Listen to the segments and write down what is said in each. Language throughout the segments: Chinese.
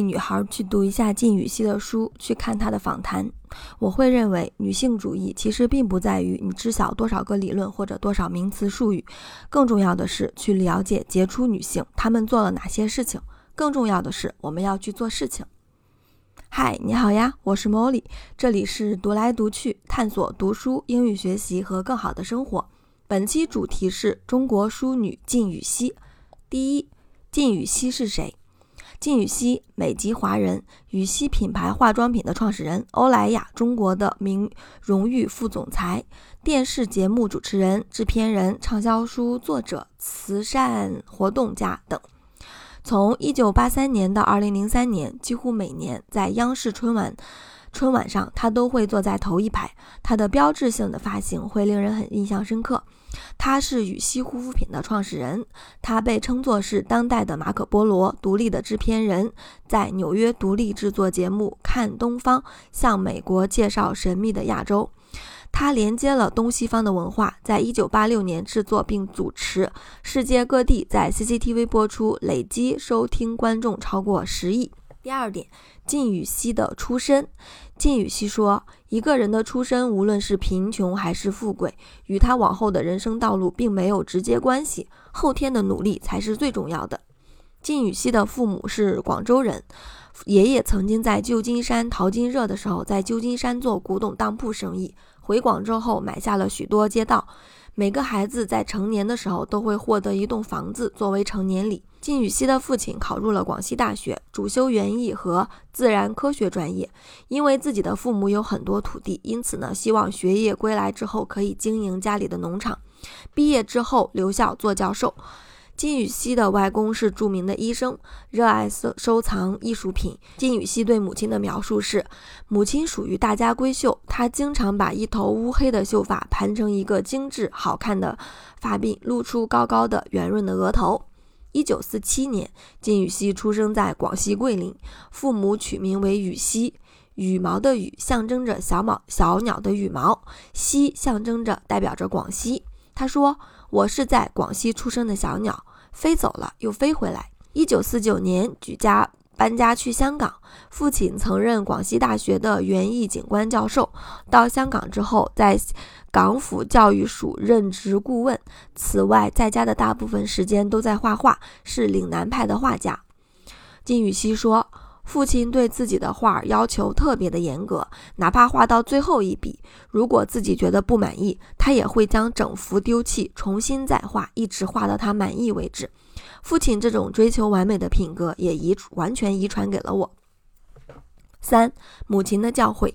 女孩去读一下靳禹锡的书，去看她的访谈。我会认为，女性主义其实并不在于你知晓多少个理论或者多少名词术语，更重要的是去了解杰出女性她们做了哪些事情。更重要的是，我们要去做事情。嗨，你好呀，我是 Molly，这里是读来读去，探索读书、英语学习和更好的生活。本期主题是中国淑女靳禹锡。第一，靳禹锡是谁？靳宇熙，美籍华人，禹锡品牌化妆品的创始人，欧莱雅中国的名荣誉副总裁，电视节目主持人、制片人、畅销书作者、慈善活动家等。从1983年到2003年，几乎每年在央视春晚春晚上，他都会坐在头一排。他的标志性的发型会令人很印象深刻。他是羽西护肤品的创始人，他被称作是当代的马可波罗，独立的制片人，在纽约独立制作节目《看东方》，向美国介绍神秘的亚洲。他连接了东西方的文化，在一九八六年制作并主持世界各地在 CCTV 播出，累计收听观众超过十亿。第二点，靳宇熙的出身。靳宇熙说：“一个人的出身，无论是贫穷还是富贵，与他往后的人生道路并没有直接关系，后天的努力才是最重要的。”靳宇熙的父母是广州人，爷爷曾经在旧金山淘金热的时候，在旧金山做古董当铺生意，回广州后买下了许多街道。每个孩子在成年的时候都会获得一栋房子作为成年礼。靳宇熙的父亲考入了广西大学，主修园艺和自然科学专业。因为自己的父母有很多土地，因此呢，希望学业归来之后可以经营家里的农场。毕业之后留校做教授。金禹锡的外公是著名的医生，热爱收收藏艺术品。金禹锡对母亲的描述是：母亲属于大家闺秀，她经常把一头乌黑的秀发盘成一个精致好看的发鬓，露出高高的圆润的额头。一九四七年，金禹锡出生在广西桂林，父母取名为禹锡，羽毛的羽象征着小毛小鸟的羽毛，锡象征着代表着广西。他说：“我是在广西出生的小鸟。”飞走了，又飞回来。一九四九年举家搬家去香港，父亲曾任广西大学的园艺景观教授。到香港之后，在港府教育署任职顾问。此外，在家的大部分时间都在画画，是岭南派的画家。金禹锡说。父亲对自己的画要求特别的严格，哪怕画到最后一笔，如果自己觉得不满意，他也会将整幅丢弃，重新再画，一直画到他满意为止。父亲这种追求完美的品格也遗完全遗传给了我。三，母亲的教诲。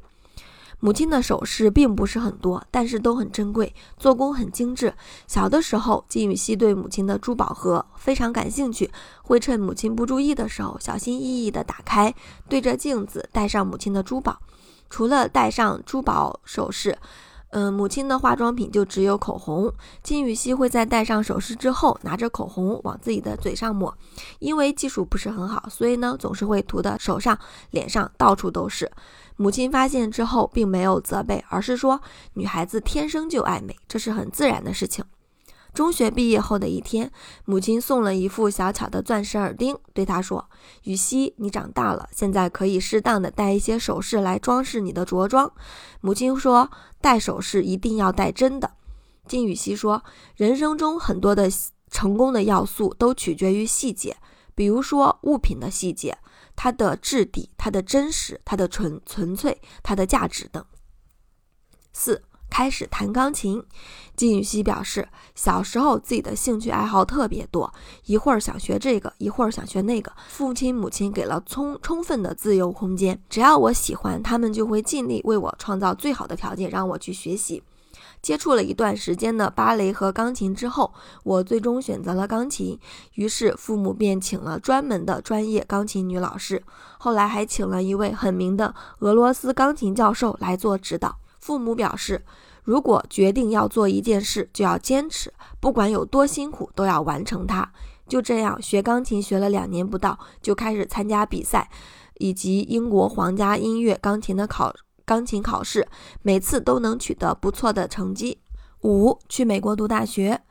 母亲的首饰并不是很多，但是都很珍贵，做工很精致。小的时候，金宇锡对母亲的珠宝盒非常感兴趣，会趁母亲不注意的时候，小心翼翼地打开，对着镜子戴上母亲的珠宝。除了戴上珠宝首饰，嗯，母亲的化妆品就只有口红。金宇锡会在戴上首饰之后，拿着口红往自己的嘴上抹，因为技术不是很好，所以呢，总是会涂的手上、脸上到处都是。母亲发现之后，并没有责备，而是说：“女孩子天生就爱美，这是很自然的事情。”中学毕业后的一天，母亲送了一副小巧的钻石耳钉，对她说：“雨熙，你长大了，现在可以适当的戴一些首饰来装饰你的着装。”母亲说：“戴首饰一定要戴真的。”金雨熙说：“人生中很多的成功的要素都取决于细节，比如说物品的细节。”它的质地、它的真实、它的纯纯粹、它的价值等。四，开始弹钢琴。金禹锡表示，小时候自己的兴趣爱好特别多，一会儿想学这个，一会儿想学那个。父亲母亲给了充充分的自由空间，只要我喜欢，他们就会尽力为我创造最好的条件，让我去学习。接触了一段时间的芭蕾和钢琴之后，我最终选择了钢琴。于是父母便请了专门的专业钢琴女老师，后来还请了一位很名的俄罗斯钢琴教授来做指导。父母表示，如果决定要做一件事，就要坚持，不管有多辛苦，都要完成它。就这样，学钢琴学了两年不到，就开始参加比赛，以及英国皇家音乐钢琴的考。钢琴考试每次都能取得不错的成绩。五，去美国读大学。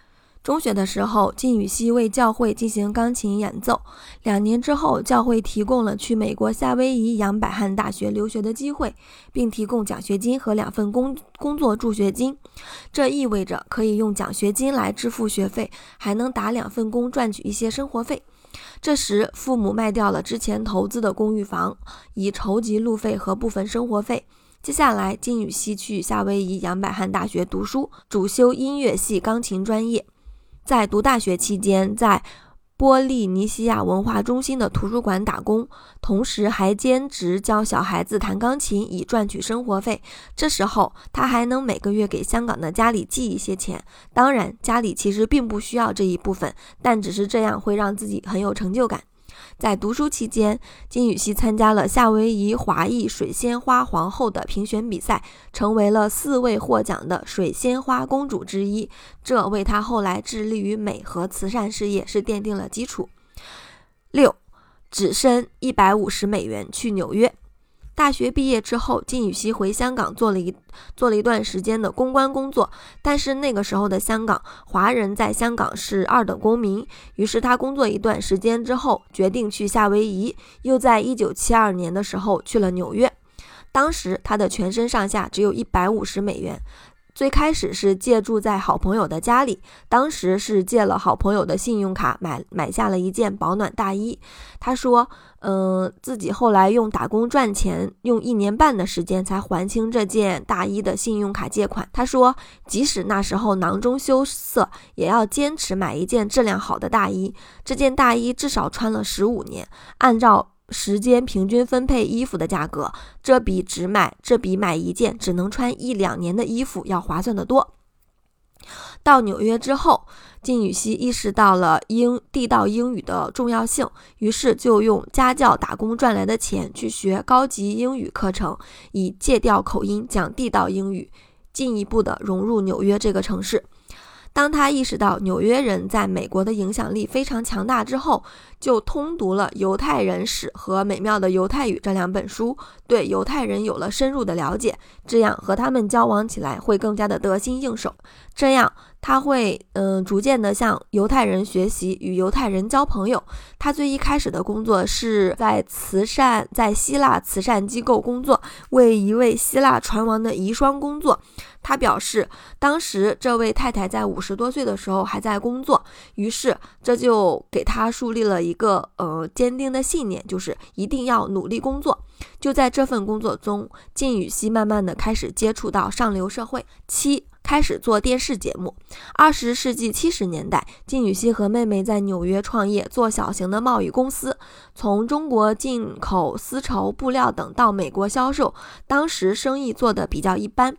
中学的时候，金宇熙为教会进行钢琴演奏。两年之后，教会提供了去美国夏威夷杨百翰大学留学的机会，并提供奖学金和两份工工作助学金。这意味着可以用奖学金来支付学费，还能打两份工赚取一些生活费。这时，父母卖掉了之前投资的公寓房，以筹集路费和部分生活费。接下来，金宇熙去夏威夷杨百翰大学读书，主修音乐系钢琴专业。在读大学期间，在波利尼西亚文化中心的图书馆打工，同时还兼职教小孩子弹钢琴，以赚取生活费。这时候，他还能每个月给香港的家里寄一些钱。当然，家里其实并不需要这一部分，但只是这样会让自己很有成就感。在读书期间，金宇熙参加了夏威夷华裔水仙花皇后的评选比赛，成为了四位获奖的水仙花公主之一。这为她后来致力于美和慈善事业是奠定了基础。六，只身一百五十美元去纽约。大学毕业之后，金宇熙回香港做了一做了一段时间的公关工作，但是那个时候的香港华人在香港是二等公民，于是他工作一段时间之后，决定去夏威夷，又在一九七二年的时候去了纽约。当时他的全身上下只有一百五十美元。最开始是借住在好朋友的家里，当时是借了好朋友的信用卡买买下了一件保暖大衣。他说：“嗯，自己后来用打工赚钱，用一年半的时间才还清这件大衣的信用卡借款。”他说：“即使那时候囊中羞涩，也要坚持买一件质量好的大衣。这件大衣至少穿了十五年，按照。”时间平均分配衣服的价格，这比只买这比买一件只能穿一两年的衣服要划算得多。到纽约之后，金宇熙意识到了英地道英语的重要性，于是就用家教打工赚来的钱去学高级英语课程，以戒掉口音讲地道英语，进一步的融入纽约这个城市。当他意识到纽约人在美国的影响力非常强大之后，就通读了《犹太人史》和《美妙的犹太语》这两本书，对犹太人有了深入的了解，这样和他们交往起来会更加的得心应手。这样他会嗯逐渐的向犹太人学习，与犹太人交朋友。他最一开始的工作是在慈善，在希腊慈善机构工作，为一位希腊船王的遗孀工作。他表示，当时这位太太在五十多岁的时候还在工作，于是这就给他树立了一个呃坚定的信念，就是一定要努力工作。就在这份工作中，靳宇熙慢慢的开始接触到上流社会。七。开始做电视节目。二十世纪七十年代，金宇熙和妹妹在纽约创业，做小型的贸易公司，从中国进口丝绸、布料等到美国销售。当时生意做得比较一般。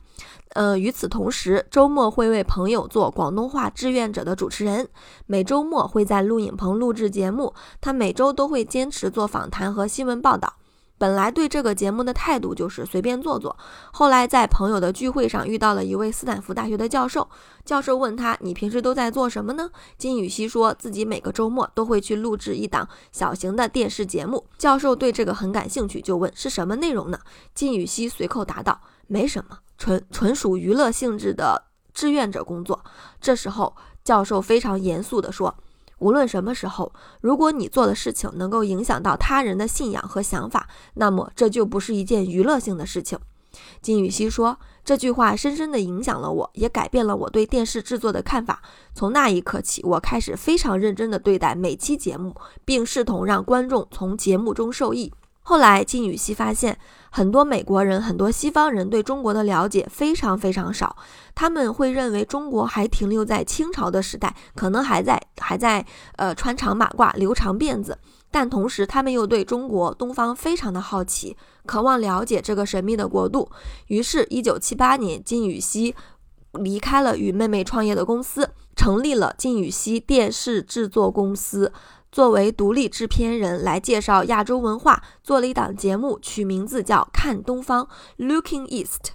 呃，与此同时，周末会为朋友做广东话志愿者的主持人，每周末会在录影棚录制节目。他每周都会坚持做访谈和新闻报道。本来对这个节目的态度就是随便做做，后来在朋友的聚会上遇到了一位斯坦福大学的教授，教授问他：“你平时都在做什么呢？”金宇熙说自己每个周末都会去录制一档小型的电视节目。教授对这个很感兴趣，就问是什么内容呢？金宇熙随口答道：“没什么，纯纯属娱乐性质的志愿者工作。”这时候，教授非常严肃地说。无论什么时候，如果你做的事情能够影响到他人的信仰和想法，那么这就不是一件娱乐性的事情。金宇熙说这句话深深地影响了我，也改变了我对电视制作的看法。从那一刻起，我开始非常认真地对待每期节目，并试图让观众从节目中受益。后来，金宇熙发现，很多美国人、很多西方人对中国的了解非常非常少。他们会认为中国还停留在清朝的时代，可能还在还在呃穿长马褂、留长辫子。但同时，他们又对中国东方非常的好奇，渴望了解这个神秘的国度。于是，一九七八年，金宇熙离开了与妹妹创业的公司，成立了金宇熙电视制作公司。作为独立制片人来介绍亚洲文化，做了一档节目，取名字叫《看东方》（Looking East）。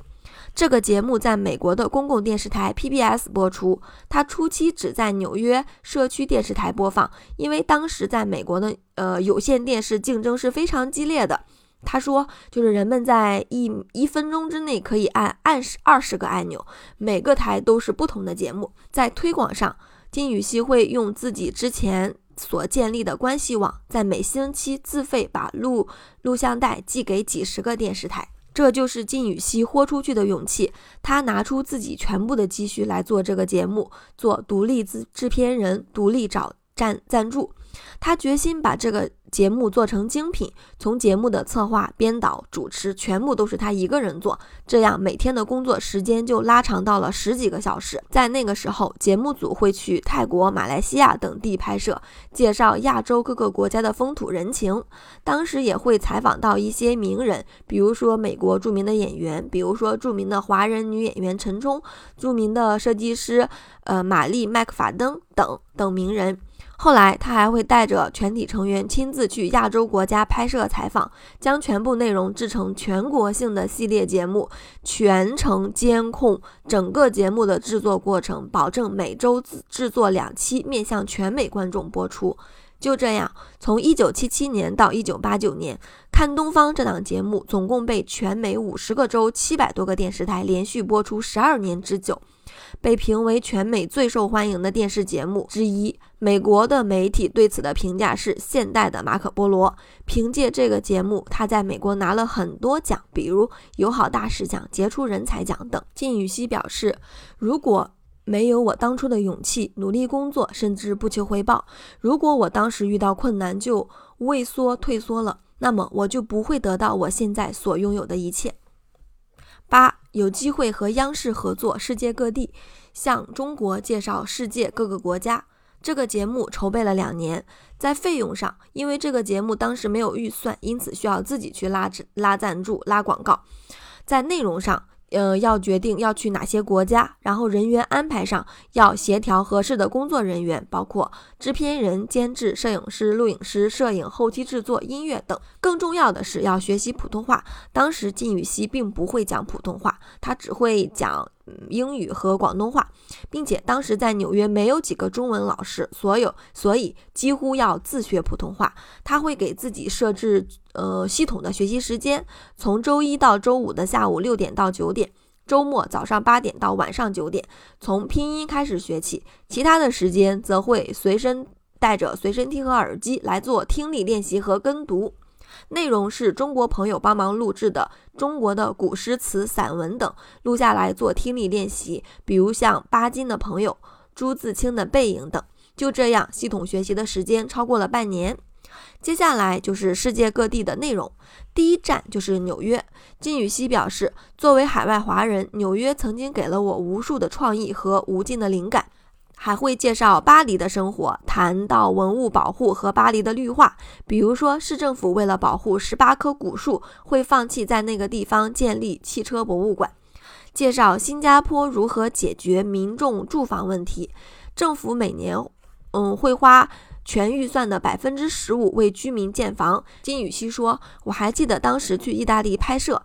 这个节目在美国的公共电视台 PBS 播出。它初期只在纽约社区电视台播放，因为当时在美国的呃有线电视竞争是非常激烈的。他说，就是人们在一一分钟之内可以按按十二十个按钮，每个台都是不同的节目。在推广上。金宇熙会用自己之前所建立的关系网，在每星期自费把录录像带寄给几十个电视台。这就是金宇熙豁出去的勇气。他拿出自己全部的积蓄来做这个节目，做独立制制片人，独立找赞赞助。他决心把这个。节目做成精品，从节目的策划、编导、主持，全部都是他一个人做，这样每天的工作时间就拉长到了十几个小时。在那个时候，节目组会去泰国、马来西亚等地拍摄，介绍亚洲各个国家的风土人情。当时也会采访到一些名人，比如说美国著名的演员，比如说著名的华人女演员陈冲，著名的设计师，呃，玛丽麦克法登等等名人。后来，他还会带着全体成员亲自去亚洲国家拍摄采访，将全部内容制成全国性的系列节目，全程监控整个节目的制作过程，保证每周制作两期，面向全美观众播出。就这样，从1977年到1989年，《看东方》这档节目总共被全美五十个州、七百多个电视台连续播出十二年之久。被评为全美最受欢迎的电视节目之一。美国的媒体对此的评价是“现代的马可波罗”。凭借这个节目，他在美国拿了很多奖，比如友好大使奖、杰出人才奖等。靳宇熙表示：“如果没有我当初的勇气、努力工作，甚至不求回报；如果我当时遇到困难就畏缩退缩了，那么我就不会得到我现在所拥有的一切。”八。有机会和央视合作，世界各地向中国介绍世界各个国家。这个节目筹备了两年，在费用上，因为这个节目当时没有预算，因此需要自己去拉拉赞助、拉广告。在内容上。呃，要决定要去哪些国家，然后人员安排上要协调合适的工作人员，包括制片人、监制、摄影师、录影师、摄影、后期制作、音乐等。更重要的是要学习普通话。当时金宇熙并不会讲普通话，他只会讲。英语和广东话，并且当时在纽约没有几个中文老师，所有所以几乎要自学普通话。他会给自己设置呃系统的学习时间，从周一到周五的下午六点到九点，周末早上八点到晚上九点，从拼音开始学起，其他的时间则会随身带着随身听和耳机来做听力练习和跟读。内容是中国朋友帮忙录制的中国的古诗词、散文等，录下来做听力练习。比如像巴金的朋友、朱自清的背影等。就这样，系统学习的时间超过了半年。接下来就是世界各地的内容。第一站就是纽约。金宇熙表示，作为海外华人，纽约曾经给了我无数的创意和无尽的灵感。还会介绍巴黎的生活，谈到文物保护和巴黎的绿化，比如说市政府为了保护十八棵古树，会放弃在那个地方建立汽车博物馆。介绍新加坡如何解决民众住房问题，政府每年嗯会花全预算的百分之十五为居民建房。金宇熙说：“我还记得当时去意大利拍摄，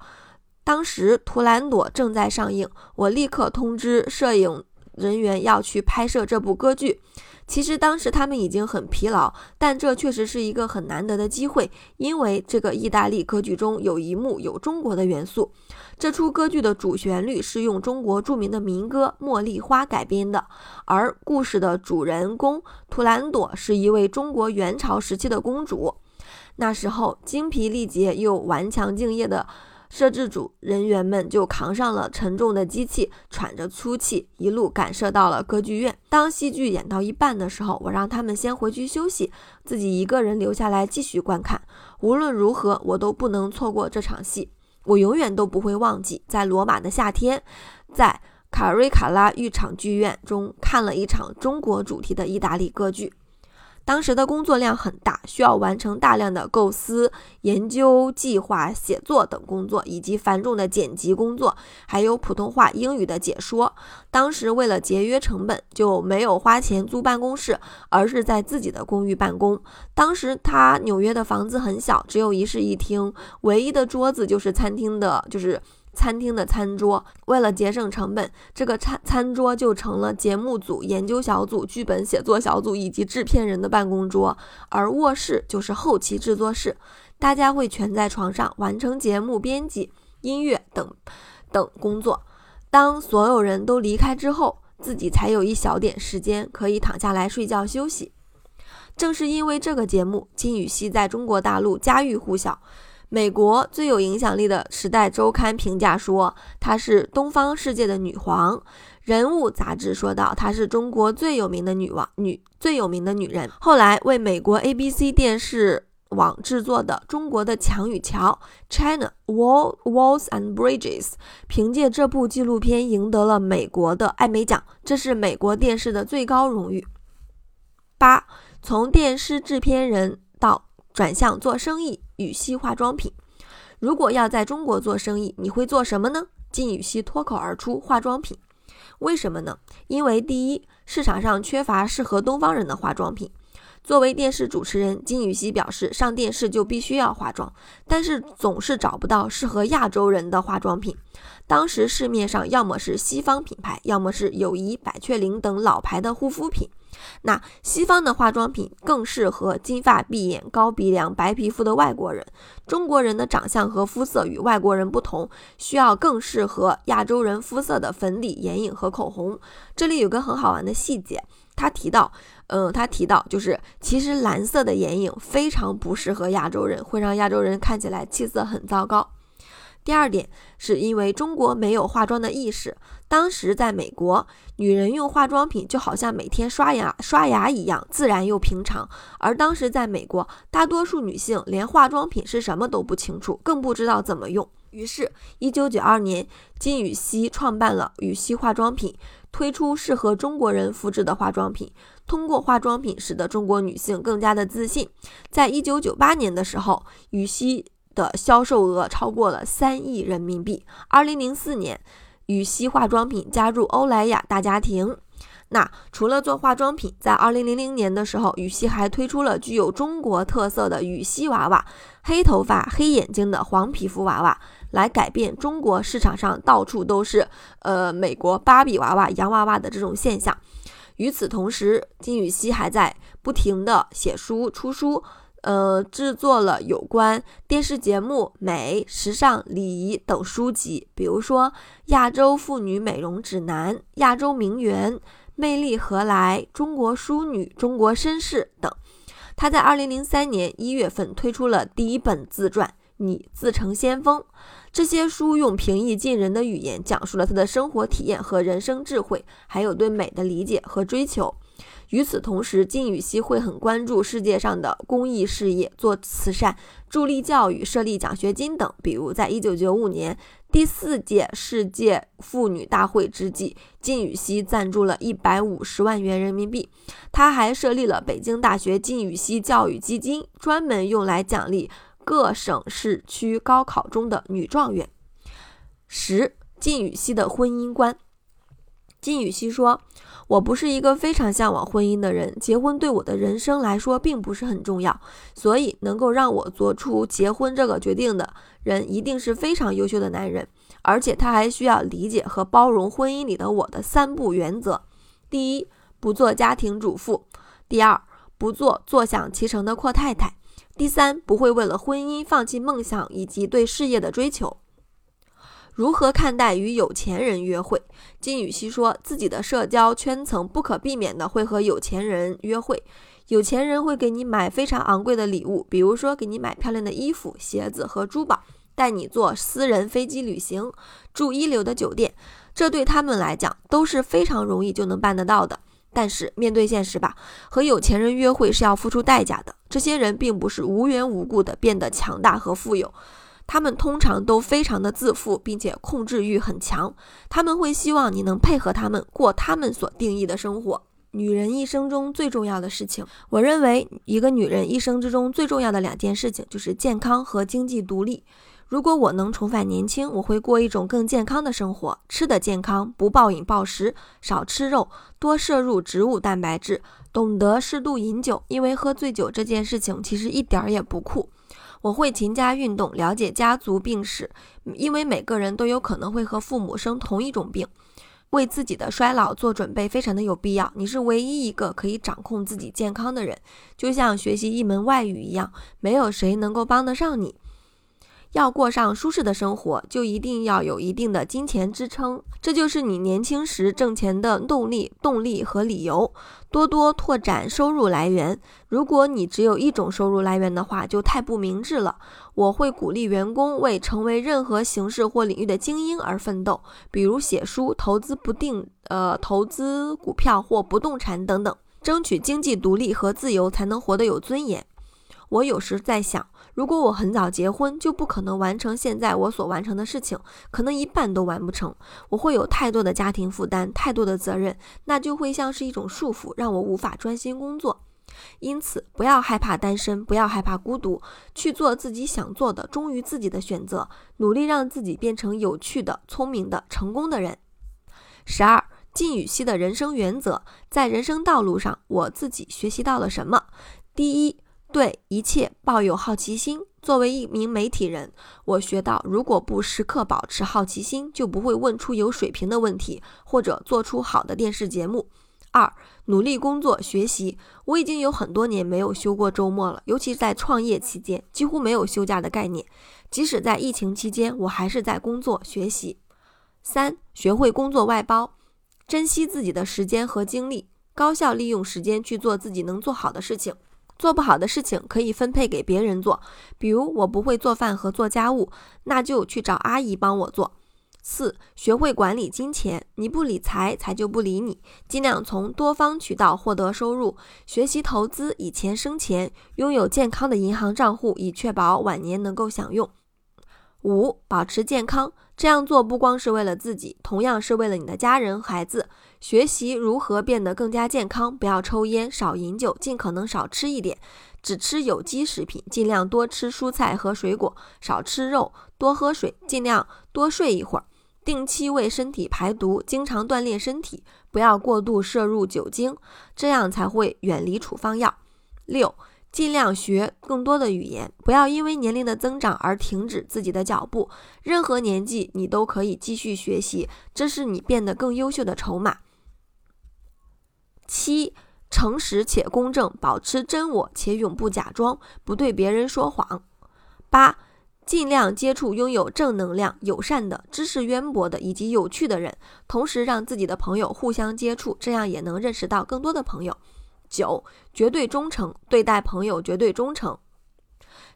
当时《图兰朵》正在上映，我立刻通知摄影。”人员要去拍摄这部歌剧，其实当时他们已经很疲劳，但这确实是一个很难得的机会，因为这个意大利歌剧中有一幕有中国的元素。这出歌剧的主旋律是用中国著名的民歌《茉莉花》改编的，而故事的主人公图兰朵是一位中国元朝时期的公主。那时候精疲力竭又顽强敬业的。摄制组人员们就扛上了沉重的机器，喘着粗气，一路赶设到了歌剧院。当戏剧演到一半的时候，我让他们先回去休息，自己一个人留下来继续观看。无论如何，我都不能错过这场戏。我永远都不会忘记，在罗马的夏天，在卡瑞卡拉浴场剧院中看了一场中国主题的意大利歌剧。当时的工作量很大，需要完成大量的构思、研究、计划、写作等工作，以及繁重的剪辑工作，还有普通话、英语的解说。当时为了节约成本，就没有花钱租办公室，而是在自己的公寓办公。当时他纽约的房子很小，只有一室一厅，唯一的桌子就是餐厅的，就是。餐厅的餐桌，为了节省成本，这个餐餐桌就成了节目组、研究小组、剧本写作小组以及制片人的办公桌，而卧室就是后期制作室，大家会蜷在床上完成节目编辑、音乐等等工作。当所有人都离开之后，自己才有一小点时间可以躺下来睡觉休息。正是因为这个节目，金宇熙在中国大陆家喻户晓。美国最有影响力的《时代周刊》评价说，她是东方世界的女皇。《人物》杂志说道，她是中国最有名的女王女最有名的女人。后来为美国 ABC 电视网制作的《中国的墙与桥》（China Wall Walls and Bridges） 凭借这部纪录片赢得了美国的艾美奖，这是美国电视的最高荣誉。八。从电视制片人到转向做生意，羽西化妆品。如果要在中国做生意，你会做什么呢？金羽西脱口而出：化妆品。为什么呢？因为第一，市场上缺乏适合东方人的化妆品。作为电视主持人，金宇熙表示，上电视就必须要化妆，但是总是找不到适合亚洲人的化妆品。当时市面上要么是西方品牌，要么是友谊、百雀羚等老牌的护肤品。那西方的化妆品更适合金发碧眼、高鼻梁、白皮肤的外国人。中国人的长相和肤色与外国人不同，需要更适合亚洲人肤色的粉底、眼影和口红。这里有个很好玩的细节，他提到，嗯，他提到就是其实蓝色的眼影非常不适合亚洲人，会让亚洲人看起来气色很糟糕。第二点是因为中国没有化妆的意识。当时在美国，女人用化妆品就好像每天刷牙刷牙一样自然又平常。而当时在美国，大多数女性连化妆品是什么都不清楚，更不知道怎么用。于是，一九九二年，金羽西创办了羽西化妆品，推出适合中国人肤质的化妆品。通过化妆品，使得中国女性更加的自信。在一九九八年的时候，羽西。的销售额超过了三亿人民币。二零零四年，羽西化妆品加入欧莱雅大家庭。那除了做化妆品，在二零零零年的时候，羽西还推出了具有中国特色的羽西娃娃，黑头发、黑眼睛的黄皮肤娃娃，来改变中国市场上到处都是呃美国芭比娃娃、洋娃娃的这种现象。与此同时，金羽西还在不停的写书、出书。呃，制作了有关电视节目、美、时尚、礼仪等书籍，比如说《亚洲妇女美容指南》《亚洲名媛》《魅力何来》《中国淑女》《中国绅士》等。他在二零零三年一月份推出了第一本自传《你自成先锋》，这些书用平易近人的语言讲述了他的生活体验和人生智慧，还有对美的理解和追求。与此同时，金宇熙会很关注世界上的公益事业，做慈善、助力教育、设立奖学金等。比如，在一九九五年第四届世界妇女大会之际，金宇熙赞助了一百五十万元人民币。他还设立了北京大学金宇熙教育基金，专门用来奖励各省市区高考中的女状元。十、金宇熙的婚姻观。金宇熙说。我不是一个非常向往婚姻的人，结婚对我的人生来说并不是很重要，所以能够让我做出结婚这个决定的人，一定是非常优秀的男人，而且他还需要理解和包容婚姻里的我的三不原则：第一，不做家庭主妇；第二，不做坐享其成的阔太太；第三，不会为了婚姻放弃梦想以及对事业的追求。如何看待与有钱人约会？金宇熙说自己的社交圈层不可避免的会和有钱人约会，有钱人会给你买非常昂贵的礼物，比如说给你买漂亮的衣服、鞋子和珠宝，带你坐私人飞机旅行，住一流的酒店，这对他们来讲都是非常容易就能办得到的。但是面对现实吧，和有钱人约会是要付出代价的。这些人并不是无缘无故的变得强大和富有。他们通常都非常的自负，并且控制欲很强。他们会希望你能配合他们过他们所定义的生活。女人一生中最重要的事情，我认为一个女人一生之中最重要的两件事情就是健康和经济独立。如果我能重返年轻，我会过一种更健康的生活，吃的健康，不暴饮暴食，少吃肉，多摄入植物蛋白质，懂得适度饮酒，因为喝醉酒这件事情其实一点儿也不酷。我会勤加运动，了解家族病史，因为每个人都有可能会和父母生同一种病，为自己的衰老做准备非常的有必要。你是唯一一个可以掌控自己健康的人，就像学习一门外语一样，没有谁能够帮得上你。要过上舒适的生活，就一定要有一定的金钱支撑，这就是你年轻时挣钱的动力、动力和理由。多多拓展收入来源。如果你只有一种收入来源的话，就太不明智了。我会鼓励员工为成为任何形式或领域的精英而奋斗，比如写书、投资不定呃投资股票或不动产等等，争取经济独立和自由，才能活得有尊严。我有时在想。如果我很早结婚，就不可能完成现在我所完成的事情，可能一半都完不成。我会有太多的家庭负担，太多的责任，那就会像是一种束缚，让我无法专心工作。因此，不要害怕单身，不要害怕孤独，去做自己想做的，忠于自己的选择，努力让自己变成有趣的、聪明的、成功的人。十二，靳禹锡的人生原则，在人生道路上，我自己学习到了什么？第一。对一切抱有好奇心。作为一名媒体人，我学到，如果不时刻保持好奇心，就不会问出有水平的问题，或者做出好的电视节目。二，努力工作学习。我已经有很多年没有休过周末了，尤其在创业期间，几乎没有休假的概念。即使在疫情期间，我还是在工作学习。三，学会工作外包，珍惜自己的时间和精力，高效利用时间去做自己能做好的事情。做不好的事情可以分配给别人做，比如我不会做饭和做家务，那就去找阿姨帮我做。四、学会管理金钱，你不理财，财就不理你。尽量从多方渠道获得收入，学习投资，以钱生钱，拥有健康的银行账户，以确保晚年能够享用。五、保持健康。这样做不光是为了自己，同样是为了你的家人、孩子。学习如何变得更加健康，不要抽烟，少饮酒，尽可能少吃一点，只吃有机食品，尽量多吃蔬菜和水果，少吃肉，多喝水，尽量多睡一会儿，定期为身体排毒，经常锻炼身体，不要过度摄入酒精，这样才会远离处方药。六。尽量学更多的语言，不要因为年龄的增长而停止自己的脚步。任何年纪，你都可以继续学习，这是你变得更优秀的筹码。七，诚实且公正，保持真我且永不假装，不对别人说谎。八，尽量接触拥有正能量、友善的、知识渊博的以及有趣的人，同时让自己的朋友互相接触，这样也能认识到更多的朋友。九，绝对忠诚，对待朋友绝对忠诚。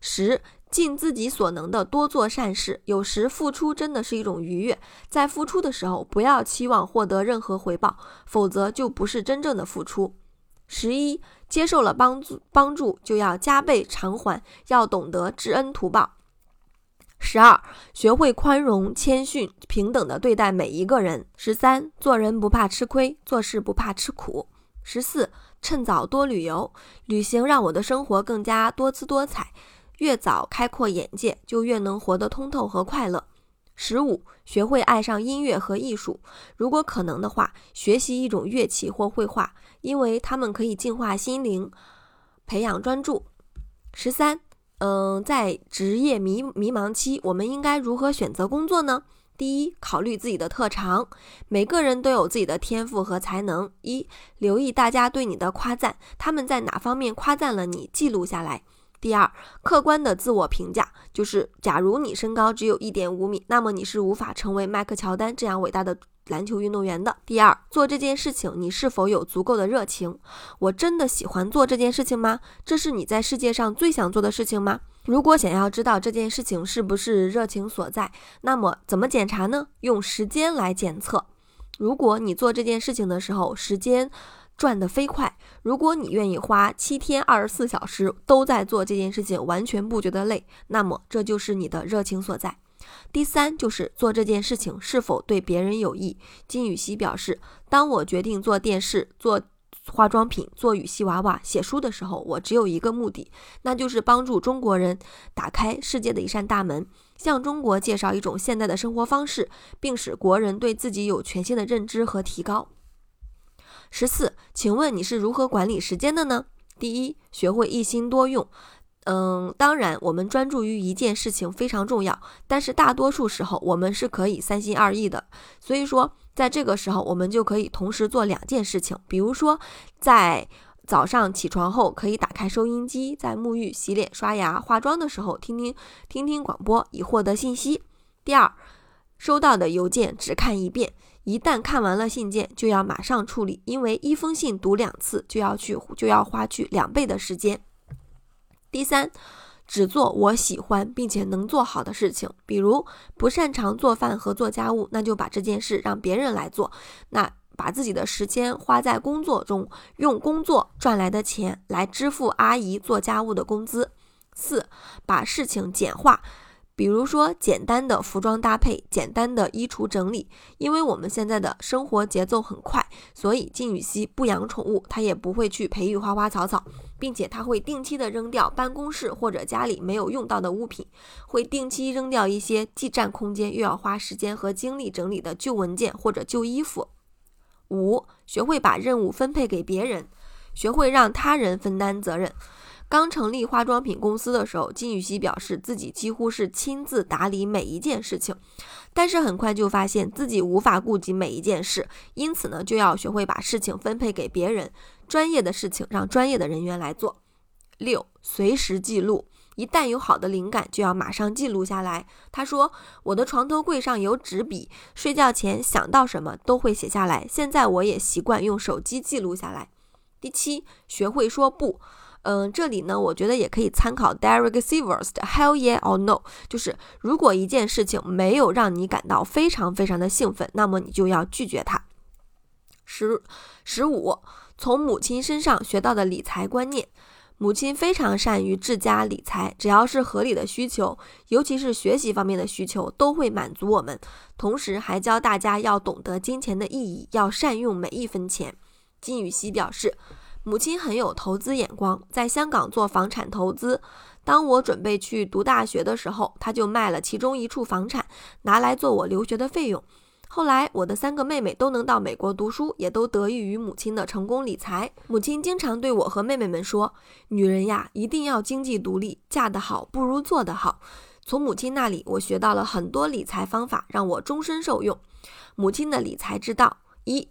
十，尽自己所能的多做善事。有时付出真的是一种愉悦，在付出的时候不要期望获得任何回报，否则就不是真正的付出。十一，接受了帮助，帮助就要加倍偿还，要懂得知恩图报。十二，学会宽容、谦逊、平等的对待每一个人。十三，做人不怕吃亏，做事不怕吃苦。十四。趁早多旅游，旅行让我的生活更加多姿多彩。越早开阔眼界，就越能活得通透和快乐。十五，学会爱上音乐和艺术，如果可能的话，学习一种乐器或绘画，因为它们可以净化心灵，培养专注。十三，嗯，在职业迷迷茫期，我们应该如何选择工作呢？第一，考虑自己的特长。每个人都有自己的天赋和才能。一，留意大家对你的夸赞，他们在哪方面夸赞了你，记录下来。第二，客观的自我评价，就是假如你身高只有一点五米，那么你是无法成为迈克乔丹这样伟大的篮球运动员的。第二，做这件事情你是否有足够的热情？我真的喜欢做这件事情吗？这是你在世界上最想做的事情吗？如果想要知道这件事情是不是热情所在，那么怎么检查呢？用时间来检测。如果你做这件事情的时候时间转得飞快，如果你愿意花七天二十四小时都在做这件事情，完全不觉得累，那么这就是你的热情所在。第三就是做这件事情是否对别人有益。金宇熙表示，当我决定做电视做。化妆品、做羽西娃娃、写书的时候，我只有一个目的，那就是帮助中国人打开世界的一扇大门，向中国介绍一种现代的生活方式，并使国人对自己有全新的认知和提高。十四，请问你是如何管理时间的呢？第一，学会一心多用。嗯，当然，我们专注于一件事情非常重要，但是大多数时候我们是可以三心二意的。所以说，在这个时候，我们就可以同时做两件事情。比如说，在早上起床后可以打开收音机，在沐浴、洗脸、刷牙、化妆的时候听听听听广播，以获得信息。第二，收到的邮件只看一遍，一旦看完了信件就要马上处理，因为一封信读两次就要去就要花去两倍的时间。第三。只做我喜欢并且能做好的事情，比如不擅长做饭和做家务，那就把这件事让别人来做。那把自己的时间花在工作中，用工作赚来的钱来支付阿姨做家务的工资。四，把事情简化。比如说，简单的服装搭配，简单的衣橱整理。因为我们现在的生活节奏很快，所以金宇熙不养宠物，他也不会去培育花花草草，并且他会定期的扔掉办公室或者家里没有用到的物品，会定期扔掉一些既占空间又要花时间和精力整理的旧文件或者旧衣服。五，学会把任务分配给别人，学会让他人分担责任。刚成立化妆品公司的时候，金宇熙表示自己几乎是亲自打理每一件事情，但是很快就发现自己无法顾及每一件事，因此呢，就要学会把事情分配给别人，专业的事情让专业的人员来做。六，随时记录，一旦有好的灵感，就要马上记录下来。他说：“我的床头柜上有纸笔，睡觉前想到什么都会写下来。现在我也习惯用手机记录下来。”第七，学会说不。嗯，这里呢，我觉得也可以参考 Derek Sivers 的 Hell Yeah or No，就是如果一件事情没有让你感到非常非常的兴奋，那么你就要拒绝它。十十五，从母亲身上学到的理财观念，母亲非常善于治家理财，只要是合理的需求，尤其是学习方面的需求，都会满足我们。同时还教大家要懂得金钱的意义，要善用每一分钱。金宇熙表示。母亲很有投资眼光，在香港做房产投资。当我准备去读大学的时候，他就卖了其中一处房产，拿来做我留学的费用。后来，我的三个妹妹都能到美国读书，也都得益于母亲的成功理财。母亲经常对我和妹妹们说：“女人呀，一定要经济独立，嫁得好不如做得好。”从母亲那里，我学到了很多理财方法，让我终身受用。母亲的理财之道一。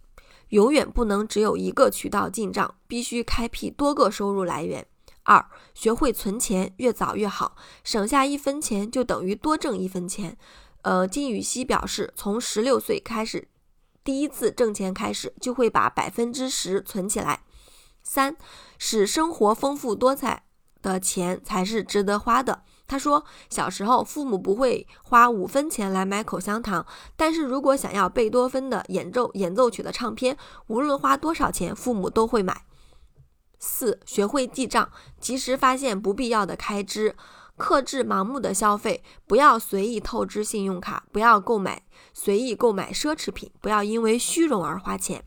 永远不能只有一个渠道进账，必须开辟多个收入来源。二，学会存钱，越早越好，省下一分钱就等于多挣一分钱。呃，金宇熙表示，从十六岁开始，第一次挣钱开始，就会把百分之十存起来。三，使生活丰富多彩的钱才是值得花的。他说，小时候父母不会花五分钱来买口香糖，但是如果想要贝多芬的演奏演奏曲的唱片，无论花多少钱，父母都会买。四，学会记账，及时发现不必要的开支，克制盲目的消费，不要随意透支信用卡，不要购买随意购买奢侈品，不要因为虚荣而花钱。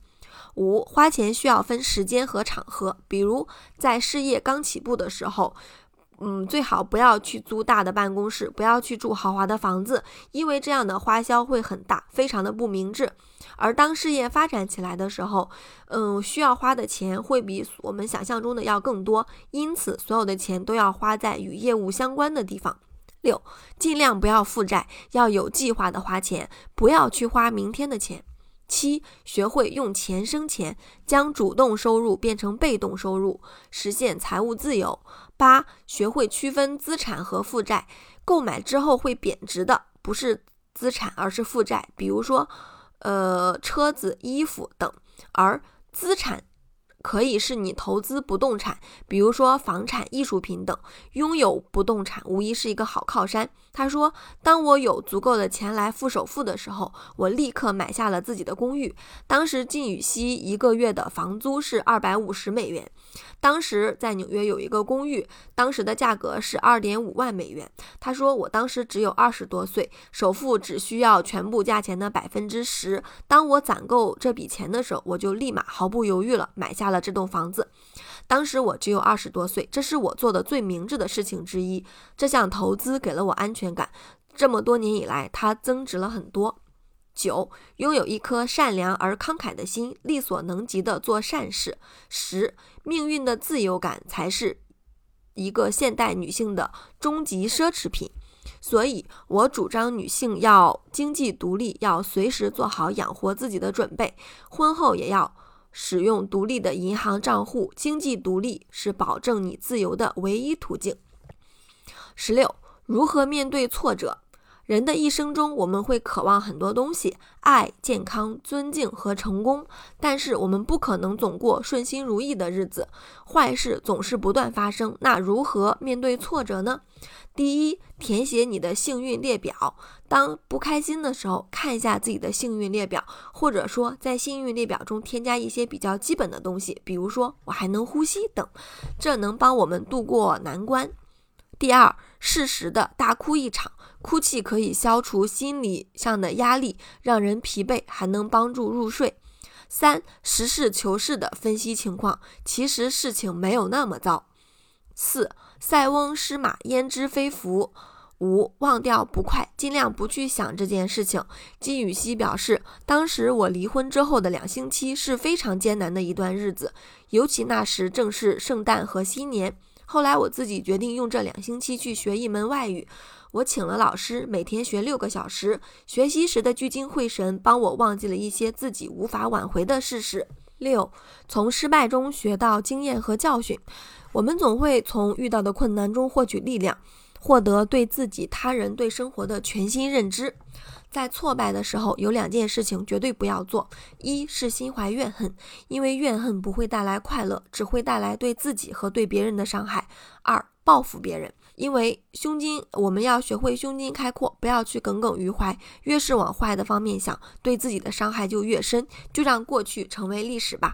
五，花钱需要分时间和场合，比如在事业刚起步的时候。嗯，最好不要去租大的办公室，不要去住豪华的房子，因为这样的花销会很大，非常的不明智。而当事业发展起来的时候，嗯，需要花的钱会比我们想象中的要更多，因此所有的钱都要花在与业务相关的地方。六，尽量不要负债，要有计划的花钱，不要去花明天的钱。七，学会用钱生钱，将主动收入变成被动收入，实现财务自由。八，学会区分资产和负债，购买之后会贬值的不是资产，而是负债，比如说，呃，车子、衣服等，而资产。可以是你投资不动产，比如说房产、艺术品等。拥有不动产无疑是一个好靠山。他说：“当我有足够的钱来付首付的时候，我立刻买下了自己的公寓。当时靳宇熙一个月的房租是二百五十美元。当时在纽约有一个公寓，当时的价格是二点五万美元。”他说：“我当时只有二十多岁，首付只需要全部价钱的百分之十。当我攒够这笔钱的时候，我就立马毫不犹豫了买下。”了这栋房子，当时我只有二十多岁，这是我做的最明智的事情之一。这项投资给了我安全感，这么多年以来，它增值了很多。九，拥有一颗善良而慷慨的心，力所能及的做善事。十，命运的自由感才是一个现代女性的终极奢侈品。所以我主张女性要经济独立，要随时做好养活自己的准备，婚后也要。使用独立的银行账户，经济独立是保证你自由的唯一途径。十六，如何面对挫折？人的一生中，我们会渴望很多东西：爱、健康、尊敬和成功。但是，我们不可能总过顺心如意的日子，坏事总是不断发生。那如何面对挫折呢？第一，填写你的幸运列表。当不开心的时候，看一下自己的幸运列表，或者说在幸运列表中添加一些比较基本的东西，比如说我还能呼吸等，这能帮我们度过难关。第二，适时的大哭一场。哭泣可以消除心理上的压力，让人疲惫，还能帮助入睡。三、实事求是的分析情况，其实事情没有那么糟。四、塞翁失马，焉知非福。五、忘掉不快，尽量不去想这件事情。金宇熙表示，当时我离婚之后的两星期是非常艰难的一段日子，尤其那时正是圣诞和新年。后来我自己决定用这两星期去学一门外语。我请了老师，每天学六个小时。学习时的聚精会神，帮我忘记了一些自己无法挽回的事实。六，从失败中学到经验和教训。我们总会从遇到的困难中获取力量，获得对自己、他人、对生活的全新认知。在挫败的时候，有两件事情绝对不要做：一是心怀怨恨，因为怨恨不会带来快乐，只会带来对自己和对别人的伤害；二，报复别人。因为胸襟，我们要学会胸襟开阔，不要去耿耿于怀。越是往坏的方面想，对自己的伤害就越深。就让过去成为历史吧。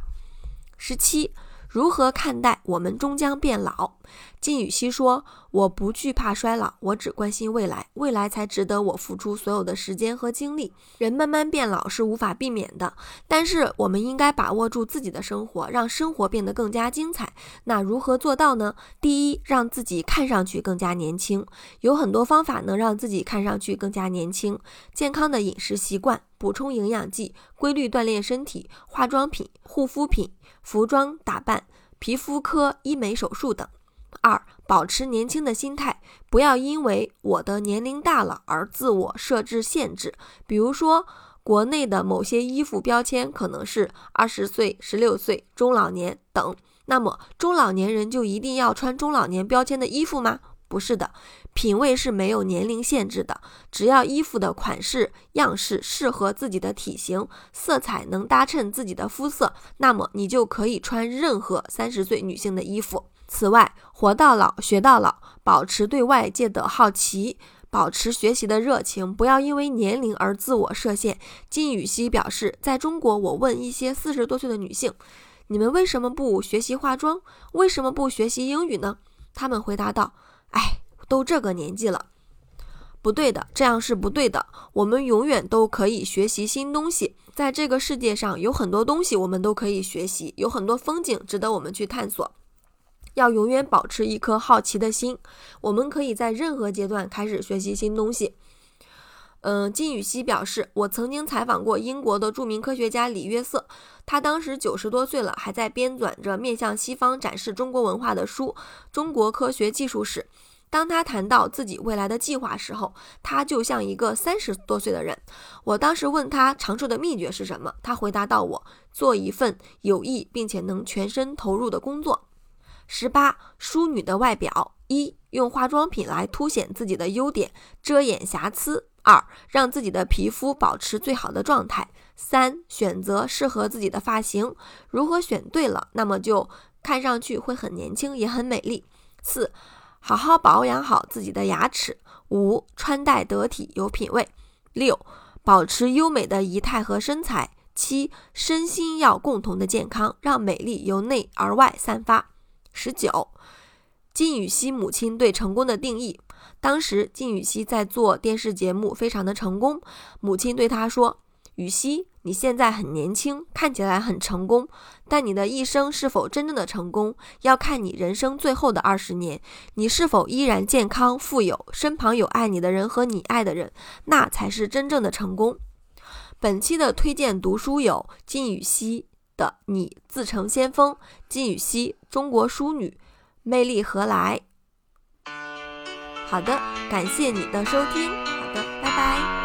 十七。如何看待我们终将变老？金宇熙说：“我不惧怕衰老，我只关心未来，未来才值得我付出所有的时间和精力。人慢慢变老是无法避免的，但是我们应该把握住自己的生活，让生活变得更加精彩。那如何做到呢？第一，让自己看上去更加年轻，有很多方法能让自己看上去更加年轻。健康的饮食习惯。”补充营养剂，规律锻炼身体，化妆品、护肤品、服装打扮、皮肤科医美手术等。二、保持年轻的心态，不要因为我的年龄大了而自我设置限制。比如说，国内的某些衣服标签可能是二十岁、十六岁、中老年等，那么中老年人就一定要穿中老年标签的衣服吗？不是的，品味是没有年龄限制的。只要衣服的款式样式适合自己的体型，色彩能搭衬自己的肤色，那么你就可以穿任何三十岁女性的衣服。此外，活到老学到老，保持对外界的好奇，保持学习的热情，不要因为年龄而自我设限。金宇熙表示，在中国，我问一些四十多岁的女性：“你们为什么不学习化妆？为什么不学习英语呢？”她们回答道。哎，都这个年纪了，不对的，这样是不对的。我们永远都可以学习新东西，在这个世界上有很多东西我们都可以学习，有很多风景值得我们去探索。要永远保持一颗好奇的心，我们可以在任何阶段开始学习新东西。嗯，金宇熙表示，我曾经采访过英国的著名科学家李约瑟，他当时九十多岁了，还在编纂着面向西方展示中国文化的书《中国科学技术史》。当他谈到自己未来的计划时候，他就像一个三十多岁的人。我当时问他长寿的秘诀是什么，他回答到我：做一份有益并且能全身投入的工作。十八，淑女的外表：一，用化妆品来凸显自己的优点，遮掩瑕疵。二，让自己的皮肤保持最好的状态。三，选择适合自己的发型。如何选对了，那么就看上去会很年轻，也很美丽。四，好好保养好自己的牙齿。五，穿戴得体，有品位。六，保持优美的仪态和身材。七，身心要共同的健康，让美丽由内而外散发。十九，金宇熙母亲对成功的定义。当时金宇熙在做电视节目，非常的成功。母亲对他说：“宇熙，你现在很年轻，看起来很成功，但你的一生是否真正的成功，要看你人生最后的二十年，你是否依然健康、富有，身旁有爱你的人和你爱的人，那才是真正的成功。”本期的推荐读书有金宇熙的《你自成先锋》，金雨熙，中国淑女，魅力何来？好的，感谢你的收听。好的，拜拜。